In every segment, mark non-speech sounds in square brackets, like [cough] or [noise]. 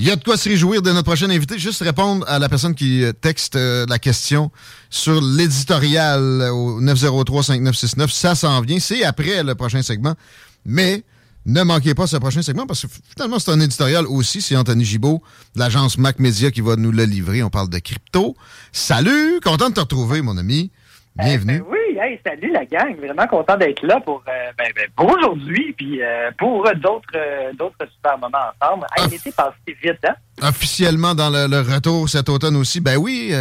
Il y a de quoi se réjouir de notre prochain invité. Juste répondre à la personne qui texte euh, la question sur l'éditorial au 903-5969. Ça s'en vient. C'est après le prochain segment. Mais ne manquez pas ce prochain segment parce que finalement, c'est un éditorial aussi. C'est Anthony Gibault de l'agence Mac Media qui va nous le livrer. On parle de crypto. Salut! Content de te retrouver, mon ami. Bienvenue. Eh ben oui, hey, salut la gang. Vraiment content d'être là pour, euh, ben, ben, pour aujourd'hui puis euh, pour euh, d'autres euh, d'autres super moments ensemble. Hey, L'été passe vite, hein? Officiellement dans le, le retour cet automne aussi. Ben oui,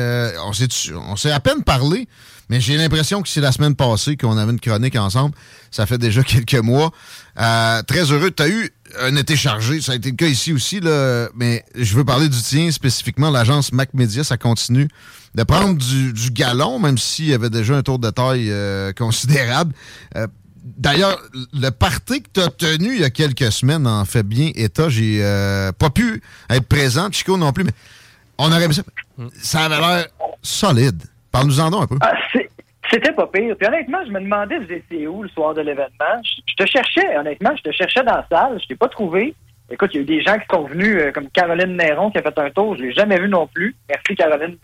on s'est on s'est à peine parlé, mais j'ai l'impression que c'est la semaine passée qu'on avait une chronique ensemble. Ça fait déjà [laughs] quelques mois. Très heureux. Tu as eu un été chargé. Ça a été le cas ici aussi, là. Mais je veux parler du tien spécifiquement. L'agence Mac Media, ça continue de prendre du, du galon, même s'il y avait déjà un tour de taille euh, considérable. Euh, D'ailleurs, le party que tu as tenu il y a quelques semaines en fait bien état. J'ai euh, pas pu être présent, Chico non plus, mais on aurait ça. Ça avait l'air solide. Parle-nous-en donc un peu. Ah, C'était pas pire. Puis honnêtement, je me demandais vous étiez où le soir de l'événement? Je, je te cherchais, honnêtement, je te cherchais dans la salle. Je t'ai pas trouvé. Écoute, il y a eu des gens qui sont venus, euh, comme Caroline Néron qui a fait un tour. Je l'ai jamais vu non plus. Merci Caroline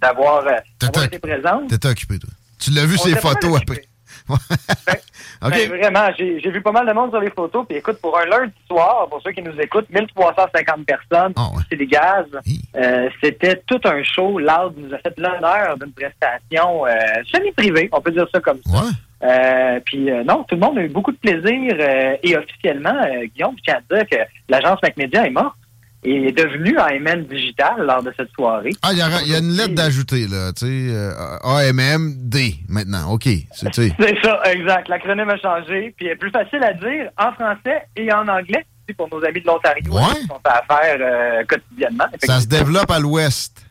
d'avoir euh, été présente. T'étais occupé, toi. Tu l'as vu On mal photos après. [laughs] OK. Ben, vraiment, j'ai vu pas mal de monde sur les photos. Puis écoute, pour un lundi soir, pour ceux qui nous écoutent, 1350 personnes, Ah ouais. c'est des gaz. Euh, C'était tout un show. Loud nous a fait l'honneur d'une prestation euh, semi-privée, on peut dire ça comme ça. Ouais. Euh, puis euh, non, tout le monde a eu beaucoup de plaisir euh, et officiellement, euh, Guillaume, je tiens à dire que l'agence MacMedia est morte et est devenue AMN Digital lors de cette soirée. Ah, il y, a- il y a une lettre d'ajouter, là. Tu sais, AMMD maintenant. OK. [laughs] C'est, ça, exact. L'acronyme a changé, puis est plus facile à dire en français et en anglais pour nos amis de l'Ontario Ouais. qui sont à faire quotidiennement. Ça se développe à l'ouest.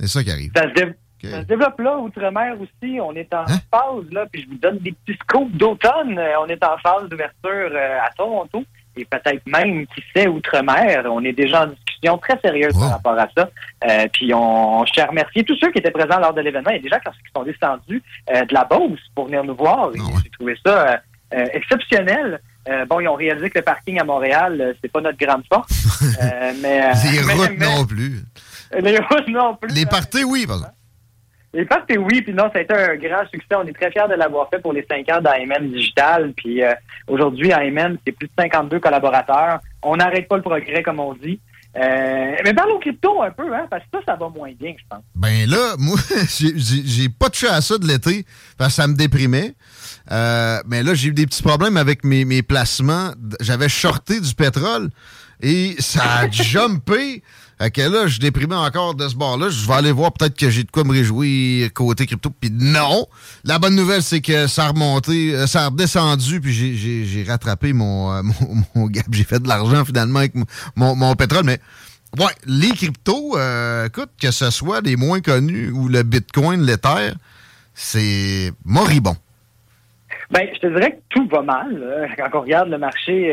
C'est ça qui arrive. Ça se, dé- Ça se développe là, outre-mer aussi. On est en phase, là, puis je vous donne des petits scoops d'automne. Euh, On est en phase d'ouverture euh, à Toronto. Et peut-être même, qui sait, outre-mer. On est déjà en discussion très sérieuse par rapport à ça. Euh, puis on, je tiens à remercier tous ceux qui étaient présents lors de l'événement. Il y a des gens qui sont descendus euh, de la Beauce pour venir nous voir. Et J'ai trouvé ça euh, exceptionnel. Bon, ils ont réalisé que le parking à Montréal, c'est pas notre grande force. [laughs] Mais, Les [laughs] mais- routes mais- non plus. [laughs] Les routes non plus. Les parties, oui, par exemple. Les parties, oui, puis non, ça a été un grand succès. On est très fiers de l'avoir fait pour les cinq ans d'AMN Digital. Puis euh, aujourd'hui, AMN, c'est plus de 52 collaborateurs. On n'arrête pas le progrès, comme on dit. mais parle aux crypto un peu, hein, parce que ça, ça va moins bien, je pense. Ben là, [laughs] moi, j'ai pas touché à ça de l'été, parce que ça me déprimait. mais là, j'ai eu des petits problèmes avec mes, mes placements. J'avais shorté du pétrole et ça a [laughs] jumpé. Fait que là, je déprimé encore de ce bord-là. Je vais aller voir peut-être que j'ai de quoi me réjouir côté crypto. Puis non! La bonne nouvelle, c'est que ça a remonté, euh, ça a redescendu, puis j'ai rattrapé mon, euh, [laughs] mon, gap. J'ai fait de l'argent finalement avec mon, mon, pétrole. Mais ouais, les cryptos, euh, écoute, que ce soit les moins connus ou le Bitcoin, l'Ether, c'est moribond. Ben, je te dirais que tout va mal. Quand on regarde le marché,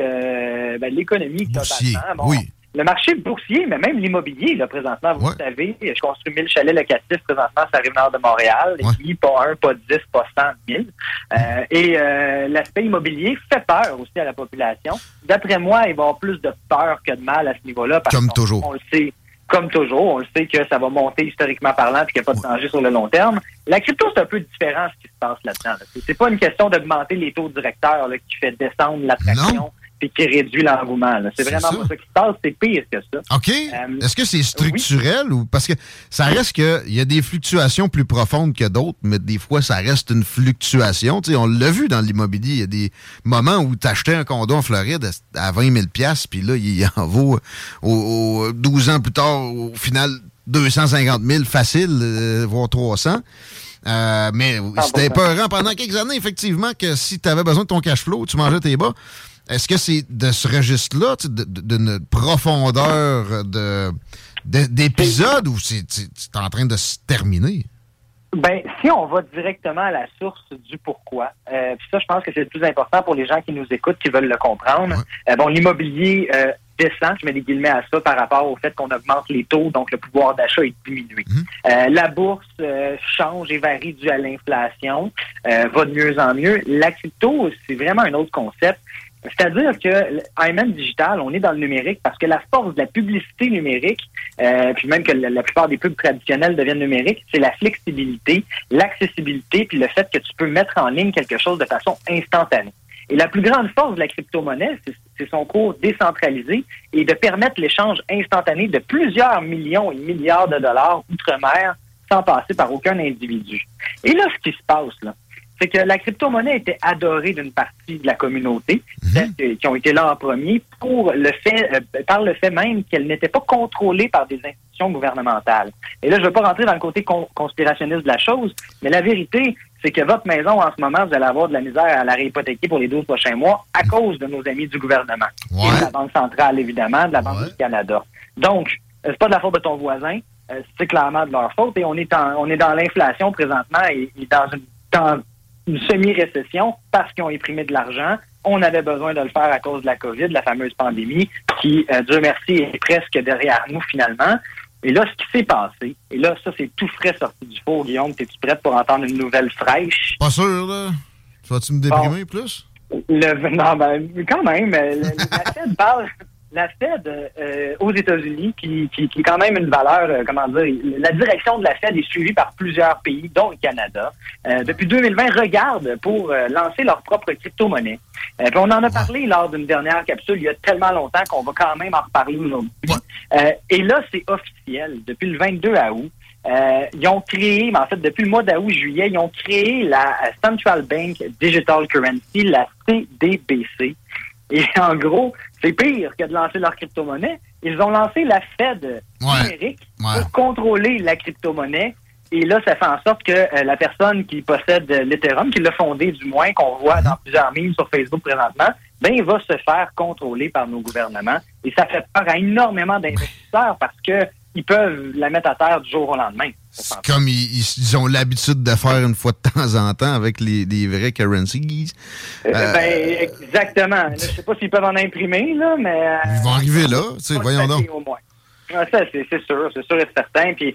ben, l'économie globalement. oui le marché boursier, mais même l'immobilier, là, présentement, vous savez, je construis 1000 chalets locatifs présentement sur la rive nord de Montréal, et pas un, pas dix, pas cent, mille. Euh, et euh, l'aspect immobilier fait peur aussi à la population. D'après moi, il va y avoir plus de peur que de mal à ce niveau-là. Comme toujours. On le sait. Comme toujours, on le sait que ça va monter historiquement parlant et qu'il n'y a pas de danger sur le long terme. La crypto, c'est un peu différent ce qui se passe là-dedans. C'est pas une question d'augmenter les taux directeurs là, qui fait descendre l'attraction qui réduit l'engouement. C'est vraiment pas ça qui se passe, c'est pire que ça. OK. Euh, Est-ce que c'est structurel ou parce que ça reste que il y a des fluctuations plus profondes que d'autres, mais des fois ça reste une fluctuation. on l'a vu dans l'immobilier, il y a des moments où tu achetais un condo en Floride à 20 000 puis là il en vaut au, 12 ans plus tard au final 250 000 facile, euh, voire 300. Euh, mais ah, c'était peurant pendant quelques années, effectivement, que si tu avais besoin de ton cash flow, tu mangeais tes bas. Est-ce que c'est de ce registre-là, d'une profondeur de, d'épisode ou c'est, en train de se terminer? Ben, si on va directement à la source du pourquoi, euh, ça, je pense que c'est le plus important pour les gens qui nous écoutent, qui veulent le comprendre. Euh, bon, l'immobilier euh, descend, je mets des guillemets à ça, par rapport au fait qu'on augmente les taux, donc le pouvoir d'achat est diminué. Mhm. Euh, la bourse change et varie dû à l'inflation, va de mieux en mieux. La crypto, c'est vraiment un autre concept. C'est-à-dire que IMN Digital, on est dans le numérique parce que la force de la publicité numérique, euh, puis même que la, plupart des pubs traditionnels deviennent numériques, c'est la flexibilité, l'accessibilité, puis le fait que tu peux mettre en ligne quelque chose de façon instantanée. Et la plus grande force de la crypto-monnaie, c'est son cours décentralisé et de permettre l'échange instantané de plusieurs millions et milliards de dollars outre-mer sans passer par aucun individu. Et là, ce qui se passe, là, c'est que la crypto-monnaie était adorée d'une partie de la communauté, mhm. qui ont été là en premier, pour le fait, euh, par le fait même qu'elle n'était pas contrôlée par des institutions gouvernementales. Et là, je ne veux pas rentrer dans le côté conspirationniste de la chose, mais la vérité, c'est que votre maison, en ce moment, vous allez avoir de la misère à la réhypothéquer pour les 12 prochains mois à cause de nos amis du gouvernement. Et de la Banque centrale, évidemment, de la Banque du Canada. Donc, euh, c'est pas de la faute de ton voisin, euh, c'est clairement de leur faute. Et on est, on est dans l'inflation présentement et, dans une dans une semi-récession parce qu'ils ont imprimé de l'argent. On avait besoin de le faire à cause de la COVID, la fameuse pandémie, qui, euh, Dieu merci, est presque derrière nous finalement. Et là, ce qui s'est passé, et là, ça, c'est tout frais sorti du four, Guillaume. Es-tu prête pour entendre une nouvelle fraîche? Pas sûr, là. Vas-tu me déprimer plus? Le, non, ben, quand même. La Fed parle, la Fed euh, aux États-Unis, qui, qui, qui, est quand même une valeur, euh, comment dire, la direction de la Fed est suivie par plusieurs pays, dont le Canada. Euh, depuis 2020, regarde pour lancer leur propre crypto-monnaie. on en a parlé lors d'une dernière capsule il y a tellement longtemps qu'on va quand même en reparler aujourd'hui. et là, c'est officiel. Depuis le 22 août, ils ont créé, mais en fait, depuis le mois d'août-juillet, ils ont créé la Central Bank Digital Currency, la CDBC. Et en gros, c'est pire que de lancer leur crypto-monnaie. Ils ont lancé la Fed numérique pour contrôler la crypto-monnaie. Et là, ça fait en sorte que euh, la personne qui possède l'Ethereum, qui l'a fondé du moins, qu'on voit dans plusieurs memes sur Facebook présentement, ben, il va se faire contrôler par nos gouvernements. Et ça fait peur à énormément d'investisseurs parce que ils peuvent la mettre à terre du jour au lendemain. Comme ils, ont l'habitude de faire une fois de temps en temps avec les, les vrais currencies. Euh, euh, ben, exactement. je ne sais pas s'ils peuvent en imprimer, là, mais... Euh, ils vont arriver là, voyons donc. Ah, ça, c'est sûr, c'est sûr et certain. Puis,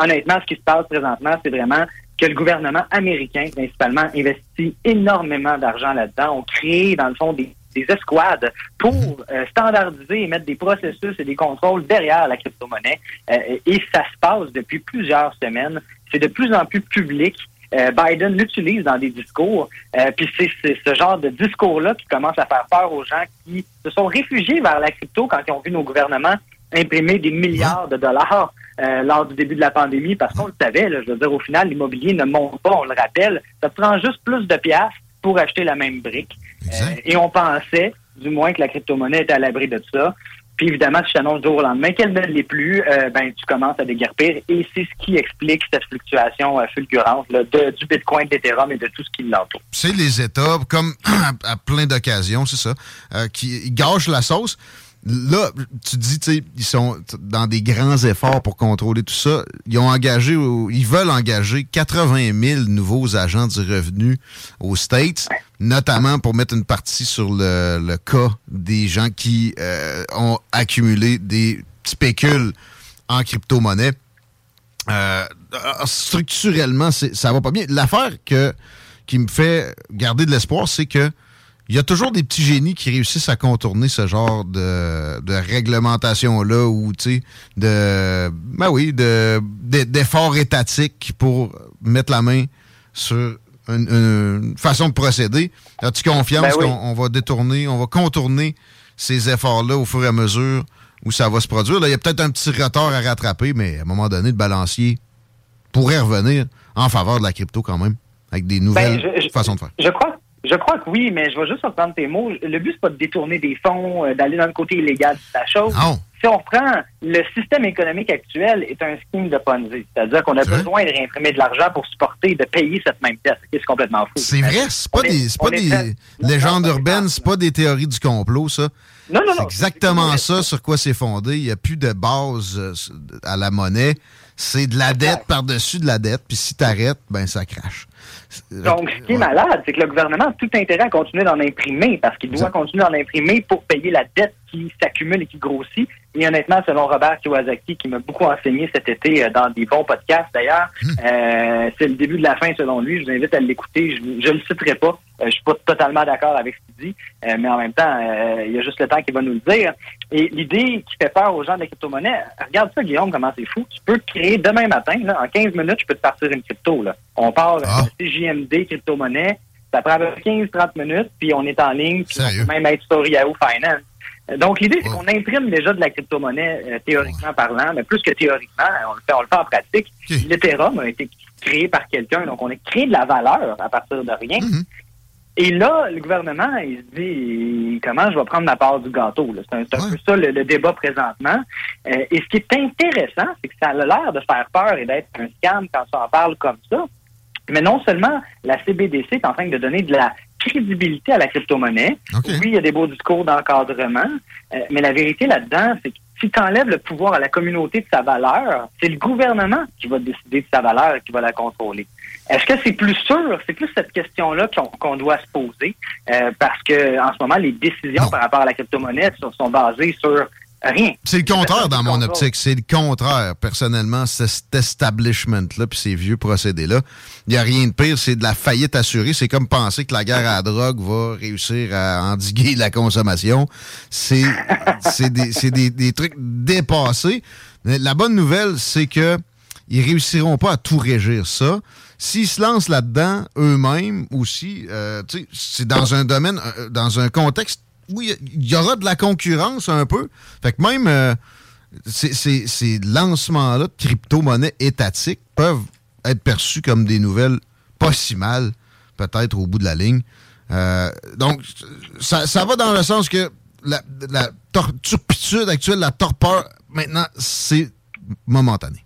honnêtement, ce qui se passe présentement, c'est vraiment que le gouvernement américain, principalement, investit énormément d'argent là-dedans. On crée, dans le fond, des des escouades pour euh, standardiser et mettre des processus et des contrôles derrière la crypto-monnaie. Euh, et ça se passe depuis plusieurs semaines. C'est de plus en plus public. Euh, Biden l'utilise dans des discours. puis c'est ce genre de discours-là qui commence à faire peur aux gens qui se sont réfugiés vers la crypto quand ils ont vu nos gouvernements imprimer des milliards de dollars euh, lors du début de la pandémie parce qu'on le savait. je veux dire, au final, l'immobilier ne monte pas, on le rappelle. Ça prend juste plus de pièces pour acheter la même brique. Euh, et on pensait, du moins, que la crypto-monnaie était à l'abri de ça. Puis évidemment, si tu annonces du jour au lendemain qu'elle ne l'est plus, euh, ben tu commences à déguerpir. Et c'est ce qui explique cette fluctuation fulgurante de, du Bitcoin, de l'Ethereum et de tout ce qui l'entoure. C'est les États, comme [clears throat] à, plein d'occasions, c'est ça, qui gâchent la sauce. Là, tu dis, tu sais, ils sont dans des grands efforts pour contrôler tout ça. Ils ont engagé, ils veulent engager 80 000 nouveaux agents du revenu aux States, notamment pour mettre une partie sur le, cas des gens qui euh, ont accumulé des spécules en crypto-monnaie. Euh, structurellement, ça va pas bien. L'affaire que qui me fait garder de l'espoir, c'est que il y a toujours des petits génies qui réussissent à contourner ce genre de, de réglementation-là ou, tu sais, de, ben oui, de, d'efforts étatiques pour mettre la main sur une, façon de procéder. As-tu confiance ben qu'on va détourner, on va contourner ces efforts-là au fur et à mesure où ça va se produire? Là, il y a peut-être un petit retard à rattraper, mais à un moment donné, le balancier pourrait revenir en faveur de la crypto quand même, avec des nouvelles ben, façons de faire. Je crois je crois que oui, mais je vais juste reprendre tes mots. Le but, c'est pas de détourner des fonds, euh, d'aller dans le côté illégal de la chose. Si on reprend, le système économique actuel est un scheme de Ponzi. C'est-à-dire qu'on a besoin de réimprimer de l'argent pour supporter, de payer cette même dette. C'est complètement fou. C'est vrai, c'est pas des, pas des légendes urbaines, c'est pas des théories du complot, ça. Non, non, non. C'est exactement ça sur quoi c'est fondé. Il n'y a plus de base euh, à la monnaie. C'est de la dette par-dessus de la dette. Puis si t'arrêtes, ben ça crache. Donc, ce qui est malade, c'est que le gouvernement a tout intérêt à continuer d'en imprimer parce qu'il doit continuer d'en imprimer pour payer la dette qui s'accumule et qui grossit. Et honnêtement, selon Robert Kiyosaki, qui m'a beaucoup enseigné cet été euh, dans des bons podcasts d'ailleurs, hmm. euh, c'est le début de la fin selon lui. Je vous invite à l'écouter. Je ne le citerai pas. Euh, je suis pas totalement d'accord avec ce qu'il dit, mais en même temps, il y a juste le temps qui va nous le dire. Et l'idée qui fait peur aux gens de la crypto-monnaie, regarde ça, Guillaume, comment c'est fou. Tu peux créer demain matin, en 15 minutes, je peux te partir une crypto. Là. On parle ah. CJMD, crypto-monnaie. Ça prend 15-30 minutes, puis on est en ligne, puis on peut même être sur Yahoo Finance. Donc, l'idée, c'est qu'on imprime déjà de la crypto-monnaie, euh, théoriquement parlant, mais plus que théoriquement, on le fait, on le fait en pratique. L'Ethereum a été créé par quelqu'un, donc on a créé de la valeur à partir de rien. Mm-hmm. Et là, le gouvernement, il se dit comment je vais prendre ma part du gâteau. C'est un, peu ça le, débat présentement. Euh, et ce qui est intéressant, c'est que ça a l'air de faire peur et d'être un scam quand on en parle comme ça. Mais non seulement la CBDC est en train de donner de la crédibilité à la crypto-monnaie. Oui, il y a des beaux discours d'encadrement, euh, mais la vérité là-dedans, c'est que si tu enlèves le pouvoir à la communauté de sa valeur, c'est le gouvernement qui va décider de sa valeur et qui va la contrôler. Est-ce que c'est plus sûr? C'est plus cette question-là qu'on doit se poser, euh, parce que en ce moment, les décisions par rapport à la crypto-monnaie sont basées sur Rien. C'est le contraire dans mon optique. C'est le contraire, personnellement, cet establishment-là, puis ces vieux procédés-là. Il n'y a rien de pire, c'est de la faillite assurée. C'est comme penser que la guerre à la drogue va réussir à endiguer la consommation. C'est des, des, trucs dépassés. la bonne nouvelle, c'est que ils réussiront pas à tout régir ça. S'ils se lancent là-dedans eux-mêmes aussi, euh, c'est dans un domaine, euh, dans un contexte oui, il y aura de la concurrence un peu. Fait que même euh, ces, lancements-là de crypto-monnaies étatiques peuvent être perçus comme des nouvelles pas si mal, peut-être au bout de la ligne. Euh, donc, ça, va dans le sens que la, la turpitude actuelle, la torpeur, maintenant, c'est momentané.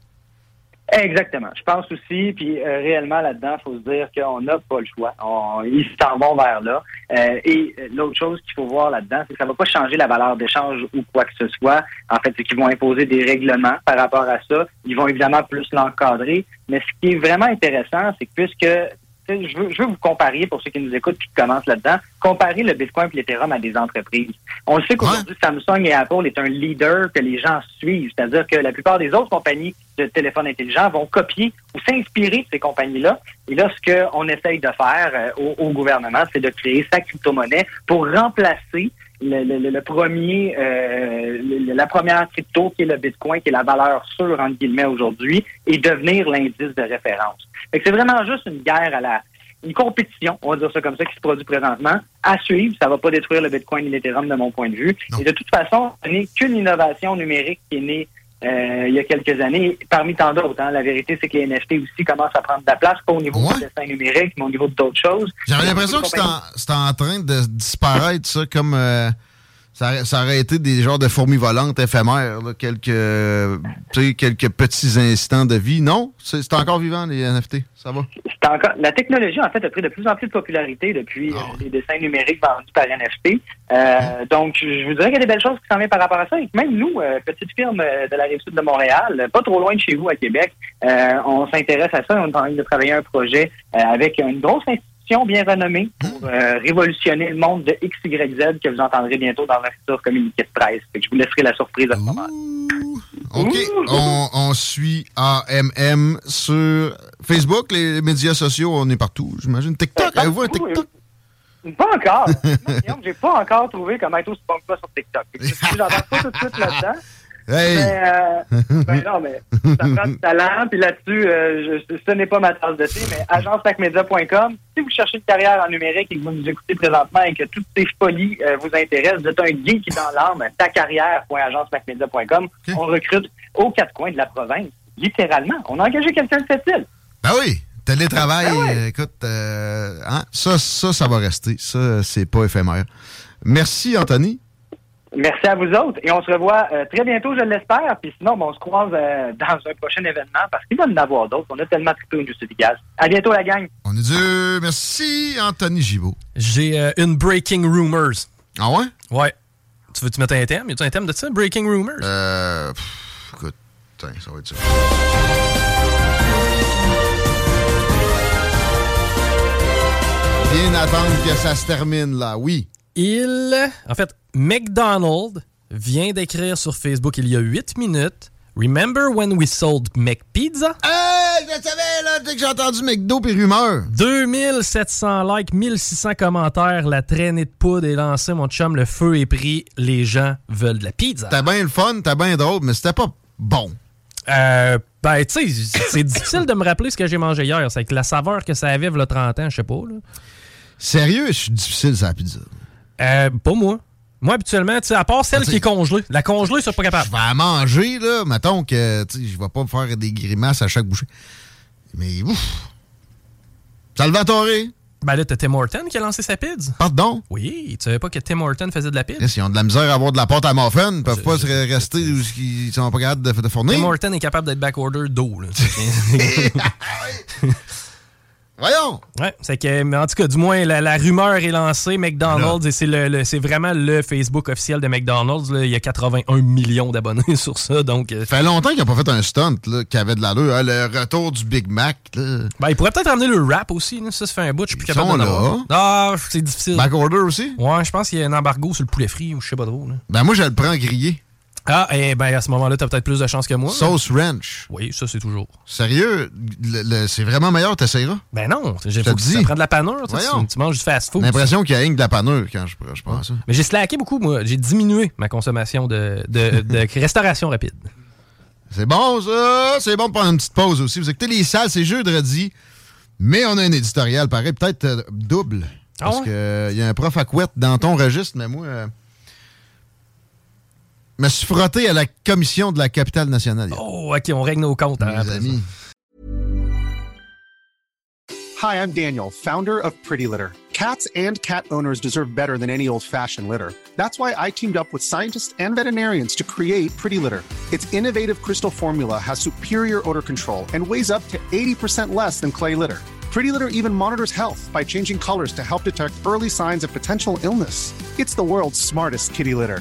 Exactement. Je pense aussi, puis euh, réellement là-dedans, il faut se dire qu'on n'a pas le choix. On, ils s'en vont vers là. Euh, et euh, l'autre chose qu'il faut voir là-dedans, c'est que ça ne va pas changer la valeur d'échange ou quoi que ce soit. En fait, c'est qu'ils vont imposer des règlements par rapport à ça. Ils vont évidemment plus l'encadrer. Mais ce qui est vraiment intéressant, c'est que puisque je veux, je veux vous comparer, pour ceux qui nous écoutent et qui commencent là-dedans, comparer le Bitcoin et l'Ethereum à des entreprises. On le sait qu'aujourd'hui, Samsung et Apple est un leader que les gens suivent. C'est-à-dire que la plupart des autres compagnies de téléphones intelligents vont copier ou s'inspirer de ces compagnies-là. Et là, ce qu'on essaye de faire euh, au, gouvernement, c'est de créer sa crypto-monnaie pour remplacer le, premier, euh, la première crypto qui est le Bitcoin, qui est la valeur sûre, entre guillemets, aujourd'hui, et devenir l'indice de référence. C'est vraiment juste une guerre à la une compétition, on va dire ça comme ça, qui se produit présentement, à suivre. Ça va pas détruire le Bitcoin et l'Ethereum de mon point de vue. Et de toute façon, ce n'est qu'une innovation numérique qui est née euh, il y a quelques années, parmi tant d'autres. Hein. La vérité, c'est que les NFT aussi commencent à prendre de la place, pas au niveau du dessin numérique, mais au niveau d'autres choses. J'avais l'impression que c'était en, train de disparaître, ça, comme... Euh, ça, ça, aurait été des genres de fourmis volantes éphémères, quelques, quelques petits instants de vie. Non? C'est encore vivant, les NFT. Ça va? Encore, la technologie, en fait, a pris de plus en plus de popularité depuis ah euh, les dessins numériques vendus par NFT. Euh, hein? Donc, je vous dirais qu'il y a des belles choses qui s'en viennent par rapport à ça. Et même nous, euh, petite firme de la Rive-Sud de Montréal, pas trop loin de chez vous à Québec, on s'intéresse à ça. On est en train de travailler un projet avec une grosse institution bien renommée pour euh, révolutionner le monde de XYZ que vous entendrez bientôt dans un futur communiqué de presse. je vous laisserai la surprise à ce moment. OK. On, suit AMM sur Facebook, les médias sociaux, on est partout, j'imagine. TikTok, avez-vous un TikTok? Pas encore. [laughs] J'ai pas encore trouvé comment être aussi bon que pas sur TikTok. J'entends pas tout de suite là-dedans. Hey. Mais, euh, ben non, mais ça prend du talent. Puis là-dessus, euh, ce n'est pas ma tasse de thé, mais agencemacmedia.com. Si vous cherchez une carrière en numérique et que vous nous écoutez présentement et que toutes ces folies euh, vous intéressent, vous êtes un geek dans l'âme, ta carrière.agencemacmedia.com. On recrute aux quatre coins de la province, littéralement. On a engagé quelqu'un de cette île. Ben oui. Télétravail, ben écoute, hein, ça, ça, ça va rester. Ça, c'est pas éphémère. Merci, Anthony. Merci à vous autres. Et on se revoit euh, très bientôt, je l'espère. Puis sinon, on se croise euh, dans un prochain événement parce qu'il va y en avoir d'autres. On a tellement trippé une du gaz. À bientôt, la gang. On est Dieu. Merci, Anthony Gibault. J'ai euh, une Breaking Rumors. Ah ouais? Ouais. Tu veux-tu mettre un thème? Y a-tu un thème de ça? Breaking Rumors? Euh. écoute, ça va être ça. Bien attendre que ça se termine, là. Oui. Il. En fait, McDonald vient d'écrire sur Facebook il y a 8 minutes. Remember when we sold McPizza? Hey, je savais, là, dès que j'ai entendu McDo et rumeur. 2700 likes, 1600 commentaires, la traînée de poudre est lancée, mon chum, le feu est pris, les gens veulent de la pizza. T'as bien le fun, t'as bien drôle, mais c'était pas bon. Euh, ben, tu sais, c'est difficile de me rappeler ce que j'ai mangé hier. C'est que la saveur que ça avait, a 30 ans, je sais pas, là. Sérieux, je suis difficile, ça, la pizza. Euh, pas moi. Moi, habituellement, à part celle qui est congelée. La congelée, suis pas capable. Je vais manger, là. Mettons que je vais pas me faire des grimaces à chaque bouchée. Mais ouf! Salvatore! Ben là, t'as Tim Horton qui a lancé sa pizza. Pardon? Oui, tu savais pas que Tim Horton faisait de la pizza? Ils ont de la misère à avoir de la pâte à muffin. Ils peuvent pas se rester où ils sont pas capables de, de fournir. Tim Horton est capable d'être backorder d'eau. [laughs] [laughs] Voyons! Ouais, c'est que, en tout cas, du moins, la, rumeur est lancée. McDonald's, et c'est le, c'est vraiment le Facebook officiel de McDonald's. Il y a 81 millions d'abonnés [laughs] sur ça. Donc, ça euh, fait longtemps qu'il n'a pas fait un stunt qui avait de l'allure. Hein, le retour du Big Mac. Ben, il pourrait peut-être amener le rap aussi. Ça, se fait un bout. Je suis plus capable de là. Ah, c'est difficile. Back order aussi? Ouais, je pense qu'il y a un embargo sur le poulet frit ou je sais pas trop. Ben, moi, je le prends grillé. Ah, et eh ben à ce moment-là, t'as peut-être plus de chance que moi. Sauce ranch. Oui, ça, c'est toujours. Sérieux? c'est vraiment meilleur, t'essayeras? Ben non, j'ai faut ça prend de la panure. Tu, tu, manges du fast-food. l'impression qu'il y a rien de la panure quand je, je prends ça. Mais j'ai slacké beaucoup, moi. J'ai diminué ma consommation de, de, de [laughs] restauration rapide. C'est bon, ça! C'est bon de prendre une petite pause aussi. Vous écoutez les salles, c'est jeudi, mais on a un éditorial pareil, peut-être euh, double. Ah parce qu'il euh, y a un prof à couette dans ton registre, mais moi... Euh, me suis frotté à la commission de la capitale nationale. Oh, OK, on règle nos comptes. Hein, amis. Hi, I'm Daniel, founder of Pretty Litter. Cats and cat owners deserve better than any old-fashioned litter. That's why I teamed up with scientists and veterinarians to create Pretty Litter. Its innovative crystal formula has superior odor control and weighs up to 80% less than clay litter. Pretty Litter even monitors health by changing colors to help detect early signs of potential illness. It's the world's smartest kitty litter.